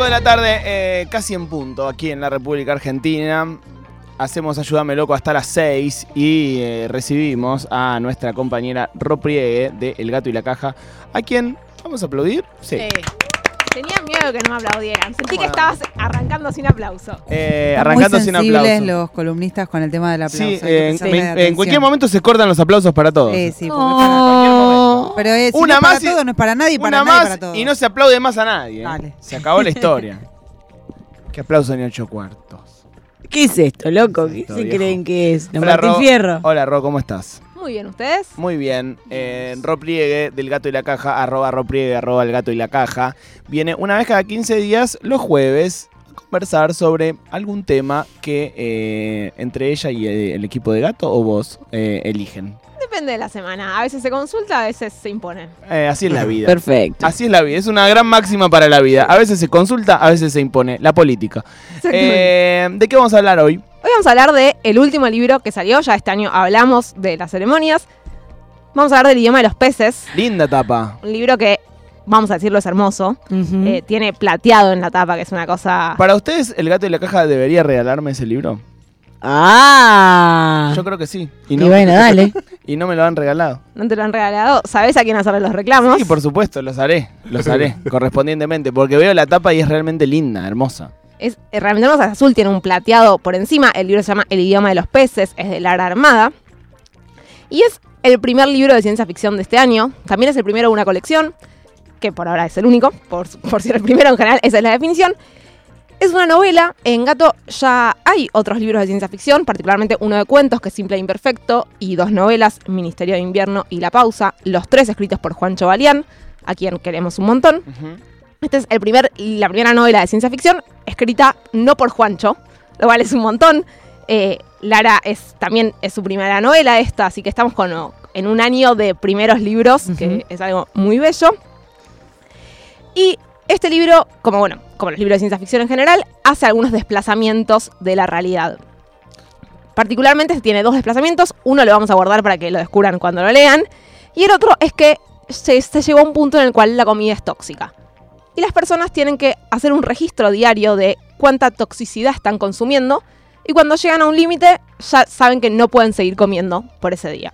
5 de la tarde, eh, casi en punto, aquí en la República Argentina. Hacemos Ayúdame Loco hasta las 6 y eh, recibimos a nuestra compañera Ropriegue de El Gato y la Caja, a quien vamos a aplaudir. Sí. Sí. Tenía miedo que no me aplaudieran. Sentí que estabas arrancando sin aplauso. Eh, arrancando muy sin aplauso. los columnistas con el tema del aplauso. Sí, eh, en, cualquier momento se cortan los aplausos para todos. Sí, sí, porque Oh. Para- Pero si Una no es para más y- no es para nadie, para Una nadie, más para todos. y no se aplaude más a nadie. ¿eh? Dale. Se acabó la historia. Qué aplauso en ocho cuartos. ¿Qué es esto, loco? ¿Qué Esto, se viejo. creen que es? ¿La Hola, Martín Ro. Fierro? Hola, Ro, ¿cómo estás? Muy bien, ¿ustedes? Muy bien. Eh, Ro Pliegue, del Gato y la Caja, arroba Ro Pliegue, arroba el Gato y la Caja, viene una vez cada 15 días, los jueves, a conversar sobre algún tema que eh, entre ella y eh, el equipo de Gato o vos eh, eligen. Depende de la semana. A veces se consulta, a veces se impone. Eh, así es la vida. Perfecto. Así es la vida, es una gran máxima para la vida. A veces se consulta, a veces se impone. La política. Eh, ¿De qué vamos a hablar hoy? Hoy vamos a hablar del el último libro que salió. Ya este año hablamos de las ceremonias. Vamos a hablar del idioma de los peces. Linda tapa. Un libro que, vamos a decirlo, es hermoso. Eh, tiene plateado en la tapa, que es una cosa... ¿Para ustedes el gato y la caja debería regalarme ese libro? Ah. Yo creo que sí. Y, bueno, dale. y no me lo han regalado. No te lo han regalado. ¿Sabés a quién hacerle los reclamos? Sí, por supuesto, los haré. Los haré correspondientemente. Porque veo la tapa y es realmente linda, hermosa. Es, eh, realmente hermosa, es azul, tiene un plateado por encima. El libro se llama El idioma de los peces, es de Lara Armada. Y es el primer libro de ciencia ficción de este año. También es el primero de una colección, que por ahora es el único, por, por ser el primero en general, esa es la definición. Es una novela, en Gato ya hay otros libros de ciencia ficción, particularmente uno de cuentos que es Simple e Imperfecto, y dos novelas, Ministerio de Invierno y La Pausa, los tres escritos por Juancho Balián, a quien queremos un montón. Esta es el primer, la primera novela de ciencia ficción escrita no por Juancho, lo cual es un montón. Eh, Lara es también es su primera novela esta, así que estamos con, en un año de primeros libros, que es algo muy bello. Y este libro, como bueno, como los libros de ciencia ficción en general, hace algunos desplazamientos de la realidad. Particularmente tiene dos desplazamientos, uno lo vamos a guardar para que lo descubran cuando lo lean, y el otro es que se, se llegó a un punto en el cual la comida es tóxica y las personas tienen que hacer un registro diario de cuánta toxicidad están consumiendo y cuando llegan a un límite ya saben que no pueden seguir comiendo por ese día.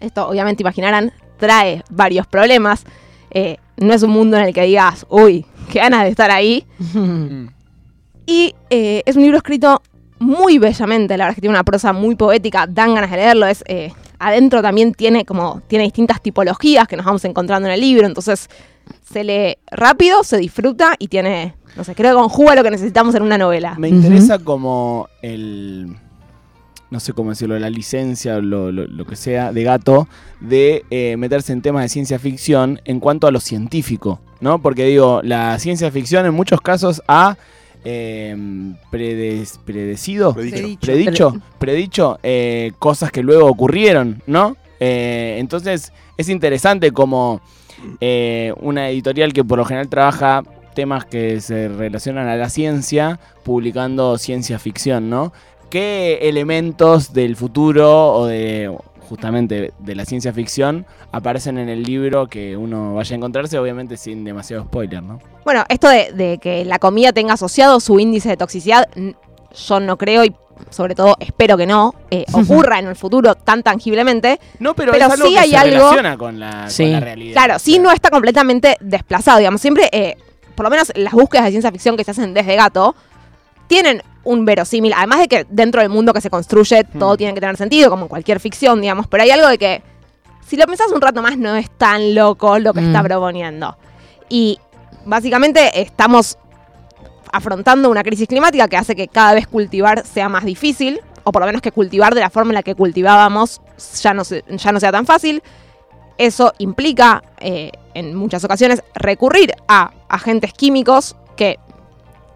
Esto obviamente imaginarán trae varios problemas. Eh, no es un mundo en el que digas, uy, qué ganas de estar ahí. Y eh, es un libro escrito muy bellamente, la verdad es que tiene una prosa muy poética, dan ganas de leerlo. Es, eh, adentro también tiene como tiene distintas tipologías que nos vamos encontrando en el libro, entonces se lee rápido, se disfruta y tiene, no sé, creo que conjuga lo que necesitamos en una novela. Me interesa como el. No sé cómo decirlo, la licencia o lo, lo- lo que sea de gato de eh, meterse en temas de ciencia ficción en cuanto a lo científico, ¿no? Porque digo, la ciencia ficción en muchos casos ha eh, predes- predecido, Predicho. predicho, predicho eh, cosas que luego ocurrieron, ¿no? Eh, entonces es interesante como eh, una editorial que por lo general trabaja temas que se relacionan a la ciencia, publicando ciencia ficción, ¿no? ¿Qué elementos del futuro o de justamente de la ciencia ficción aparecen en el libro que uno vaya a encontrarse, obviamente sin demasiado spoiler, ¿no? Bueno, esto de, de que la comida tenga asociado su índice de toxicidad, yo no creo y sobre todo espero que no eh, ocurra en el futuro tan tangiblemente. No, pero, Pero es algo sí que hay se algo- relaciona con la, Sí. con la realidad. Claro, sí no está completamente desplazado, digamos. Siempre, eh, por lo menos las búsquedas de ciencia ficción que se hacen desde Gato, tienen un verosímil. Además de que dentro del mundo que se construye todo Hmm. tiene que tener sentido, como en cualquier ficción, digamos. Pero hay algo de que, si lo pensás un rato más, no es tan loco lo que está Mm. proponiendo. Y básicamente estamos afrontando una crisis climática que hace que cada vez cultivar sea más difícil, o por lo menos que cultivar de la forma en la que cultivábamos ya no, se- ya no sea tan fácil. Eso implica, eh, en muchas ocasiones, recurrir a agentes químicos que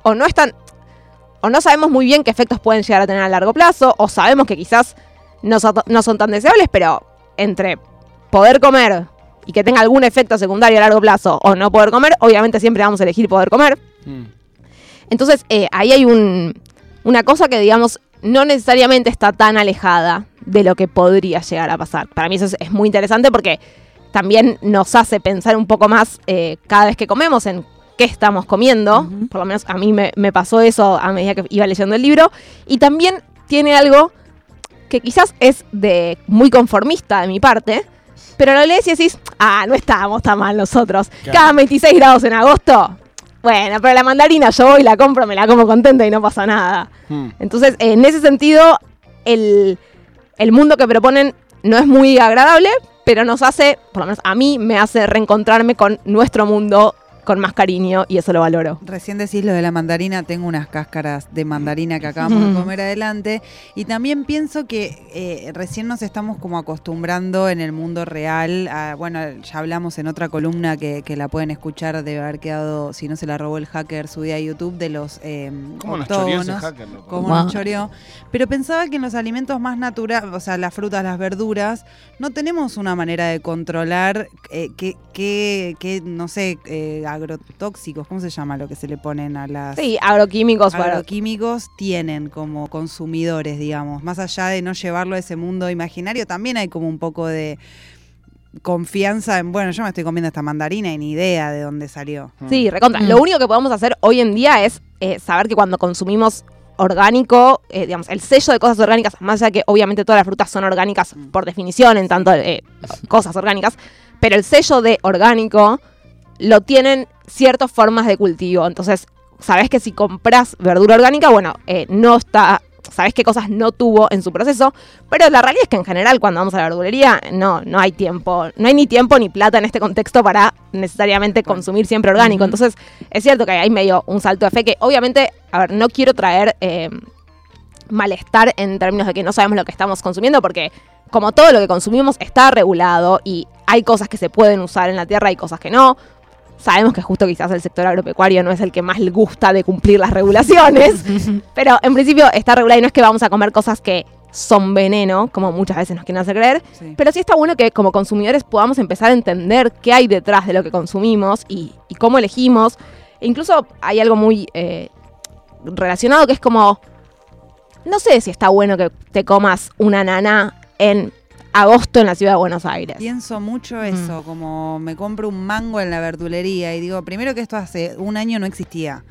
o no están, o no sabemos muy bien qué efectos pueden llegar a tener a largo plazo, o sabemos que quizás no, son- no son tan deseables, pero entre poder comer y que tenga algún efecto secundario a largo plazo o no poder comer, obviamente siempre vamos a elegir poder comer. Mm. Entonces, eh, ahí hay un, una cosa que, digamos, no necesariamente está tan alejada de lo que podría llegar a pasar. Para mí eso es, es muy interesante porque también nos hace pensar un poco más eh, cada vez que comemos en qué estamos comiendo. Por lo menos a mí me, me pasó eso a medida que iba leyendo el libro. Y también tiene algo que quizás es de muy conformista de mi parte, pero lo lees y decís, ah, no estábamos tan mal nosotros. Claro. Cada 26 grados en agosto. Bueno, pero la mandarina yo voy, la compro, me la como contenta y no pasa nada. Hmm. Entonces, en ese sentido, el, el mundo que proponen no es muy agradable, pero nos hace, por lo menos a mí, me hace reencontrarme con nuestro mundo con más cariño y eso lo valoro. Recién decís lo de la mandarina, tengo unas cáscaras de mandarina que acabamos de comer adelante. Y también pienso que eh, recién nos estamos como acostumbrando en el mundo real. a- bueno, ya hablamos en otra columna que, que la pueden escuchar, debe haber quedado, si no se la robó el hacker, subida a YouTube, de los eh, ¿Cómo nos choreó ese octógonos. hacker, loco? Cómo Wow. nos choreó. Pero pensaba que en los alimentos más naturales, o sea, las frutas, las verduras, no tenemos una manera de controlar eh, qué, qué- qué, no sé, eh, agrotóxicos, ¿cómo se llama lo que se le ponen a las Sí, agroquímicos, para- agroquímicos tienen como consumidores, digamos. Más allá de no llevarlo a ese mundo imaginario, también hay como un poco de confianza en, bueno, yo me estoy comiendo esta mandarina y ni idea de dónde salió. Sí, recontra. Mm. Lo único que podemos hacer hoy en día es eh, saber que cuando consumimos orgánico, eh, digamos, el sello de cosas orgánicas, más allá de que obviamente todas las frutas son orgánicas por definición, en tanto eh, cosas orgánicas, pero el sello de orgánico lo tienen ciertas formas de cultivo. Entonces, sabes que si compras verdura orgánica, bueno, eh, no está. Sabes qué cosas no tuvo en su proceso, pero la realidad es que en general cuando vamos a la verdulería no, no hay tiempo, no hay ni tiempo ni plata en este contexto para necesariamente consumir siempre orgánico. Entonces es cierto que hay medio un salto de fe que obviamente, a ver, no quiero traer eh, malestar en términos de que no sabemos lo que estamos consumiendo porque como todo lo que consumimos está regulado y hay cosas que se pueden usar en la tierra y cosas que no. Sabemos que justo quizás el sector agropecuario no es el que más le gusta de cumplir las regulaciones, pero en principio está regulado y no es que vamos a comer cosas que son veneno, como muchas veces nos quieren hacer creer, Sí. pero sí está bueno que como consumidores podamos empezar a entender qué hay detrás de lo que consumimos y, y cómo elegimos. E incluso hay algo muy eh, relacionado que es como, no sé si está bueno que te comas una nana en agosto en la ciudad de Buenos Aires. Pienso mucho eso, como me compro un mango en la verdulería y digo, primero que esto hace un año no existía.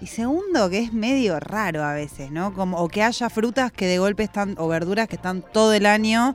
Y segundo, que es medio raro a veces, ¿no? Como, o que haya frutas que de golpe están, o verduras que están todo el año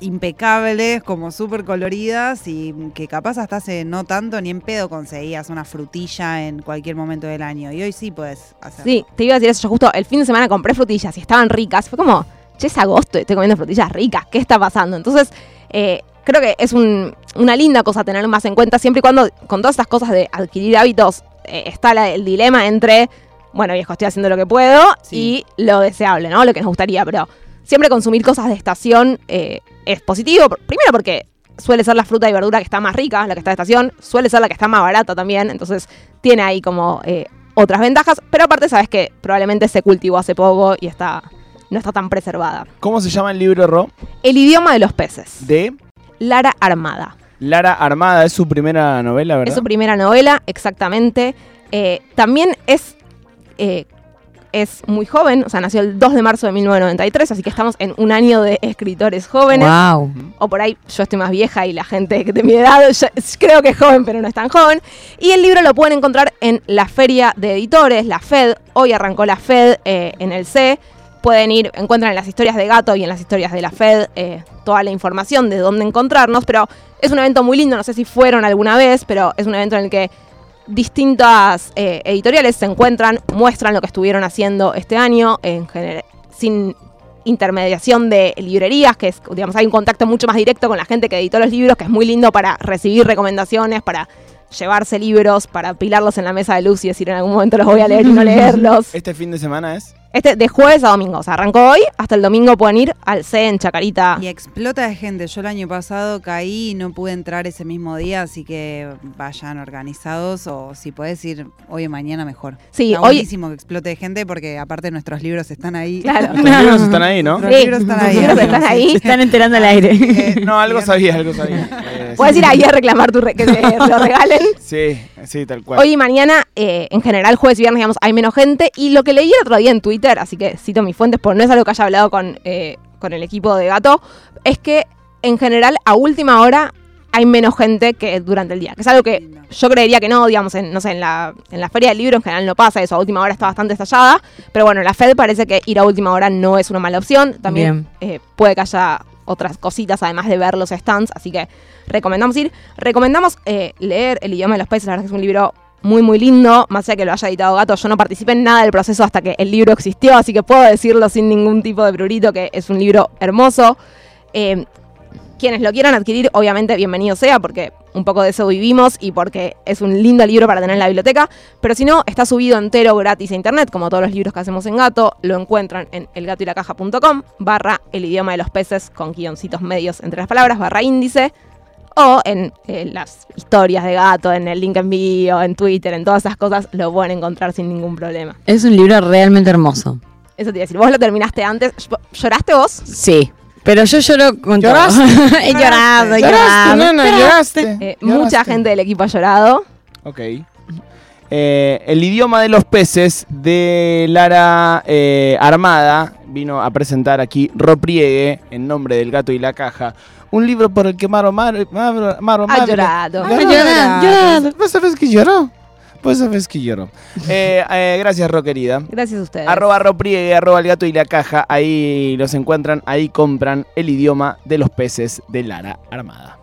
impecables, como súper coloridas y que capaz hasta hace no tanto ni en pedo conseguías una frutilla en cualquier momento del año. Y hoy sí puedes hacer. Sí, te iba a decir eso. Yo justo el fin de semana compré frutillas y estaban ricas. Fue como, che, es agosto y estoy comiendo frutillas ricas. ¿Qué está pasando? Entonces, eh, creo que es un- una linda cosa tener más en cuenta siempre y cuando con todas estas cosas de adquirir hábitos eh, está la- el dilema entre, bueno, viejo, estoy haciendo lo que puedo Sí. y lo deseable, ¿no? Lo que nos gustaría, pero siempre consumir cosas de estación eh, es positivo. Primero porque suele ser la fruta y verdura que está más rica, la que está de estación, suele ser la que está más barata también, entonces tiene ahí como otras ventajas, pero aparte sabes que probablemente se cultivó hace poco y está no está tan preservada. ¿Cómo se llama el libro, Ro? El idioma de los peces. De Lara Armada. Lara Armada. Es su primera novela, ¿verdad? Es su primera novela, exactamente. Eh, también es, eh, es muy joven, o sea, nació el 2 de marzo de 1993, así que estamos en un año de escritores jóvenes. Wow. O por ahí yo estoy más vieja y la gente que de mi edad yo creo que es joven, pero no es tan joven. Y el libro lo pueden encontrar en la feria de editores, la FED. Hoy arrancó la FED eh, en el C. Pueden ir, encuentran en las historias de Gato y en las historias de la FED eh, toda la información de dónde encontrarnos. Pero es un evento muy lindo, no sé si fueron alguna vez, pero es un evento en el que distintas eh, editoriales se encuentran, muestran lo que estuvieron haciendo este año, en general, sin intermediación de librerías, que es, digamos, hay un contacto mucho más directo con la gente que editó los libros, que es muy lindo para recibir recomendaciones, para llevarse libros, para apilarlos en la mesa de luz y decir en algún momento los voy a leer y no leerlos. Este fin de semana es. Este de jueves a domingo, o sea, arrancó hoy, hasta el domingo pueden ir al C en Chacarita. Y explota de gente. Yo el año pasado caí y no pude entrar ese mismo día, así que vayan organizados o si podés ir hoy o mañana mejor. Sí, Está hoy- buenísimo que explote de gente porque aparte nuestros libros están ahí. Claro. Los libros están ahí, ¿no? Los Sí, libros están ahí. libros están Sí. ahí. Se están enterando al aire. Eh, No, algo sabía, algo sabía. Eh, Puedes sí. ir ahí a reclamar tu re- que te lo regalen. Sí, sí, tal cual. Hoy y mañana, eh, en general, jueves y viernes, digamos, hay menos gente. Y lo que leí el otro día en Twitter, así que cito mis fuentes, porque no es algo que haya hablado con, eh, con el equipo de Gato, es que en general, a última hora, hay menos gente que durante el día. Que es algo que yo creería que no, digamos, en, no sé, en la, en la feria del libro en general no pasa eso. A última hora está bastante estallada. Pero bueno, en la FED parece que ir a última hora no es una mala opción. También eh, puede que haya otras cositas además de ver los stands. Así que recomendamos ir. Recomendamos eh, leer El idioma de los países. La verdad es que es un libro muy, muy lindo. Más allá que lo haya editado Gato, yo no participé en nada del proceso hasta que el libro existió. Así que puedo decirlo sin ningún tipo de prurito que es un libro hermoso. Eh, quienes lo quieran adquirir, obviamente bienvenido sea, porque un poco de eso vivimos y porque es un lindo libro para tener en la biblioteca. Pero si no, está subido entero gratis a internet, como todos los libros que hacemos en Gato. Lo encuentran en elgatoylacaja.com, barra el idioma de los peces, con guioncitos medios entre las palabras, barra índice. O en eh, las historias de gato, en el link en bio, en Twitter, en todas esas cosas, lo pueden encontrar sin ningún problema. Es un libro realmente hermoso. Eso te iba a decir. ¿Vos lo terminaste antes? ¿Lloraste vos? Sí. Pero yo lloro con todo. ¿Lloraste? he llorado, he ¿Lloraste, llorado. nena? ¿Lloraste? Eh, ¿Lloraste? mucha gente del equipo ha llorado. Ok. Eh, el idioma de los peces de Lara eh, Armada vino a presentar aquí Ropriegue en nombre del gato y la caja. Un libro por el que Maro Maro, Maro, Maro Ha llorado. Ha llorado, llorado. ¿Vos sabés que lloró? Vos sabés que lloró. Eh, eh, gracias, Ro, querida. Gracias a ustedes. Arroba Ropriegue, arroba el gato y la caja. Ahí los encuentran, ahí compran el idioma de los peces de Lara Armada.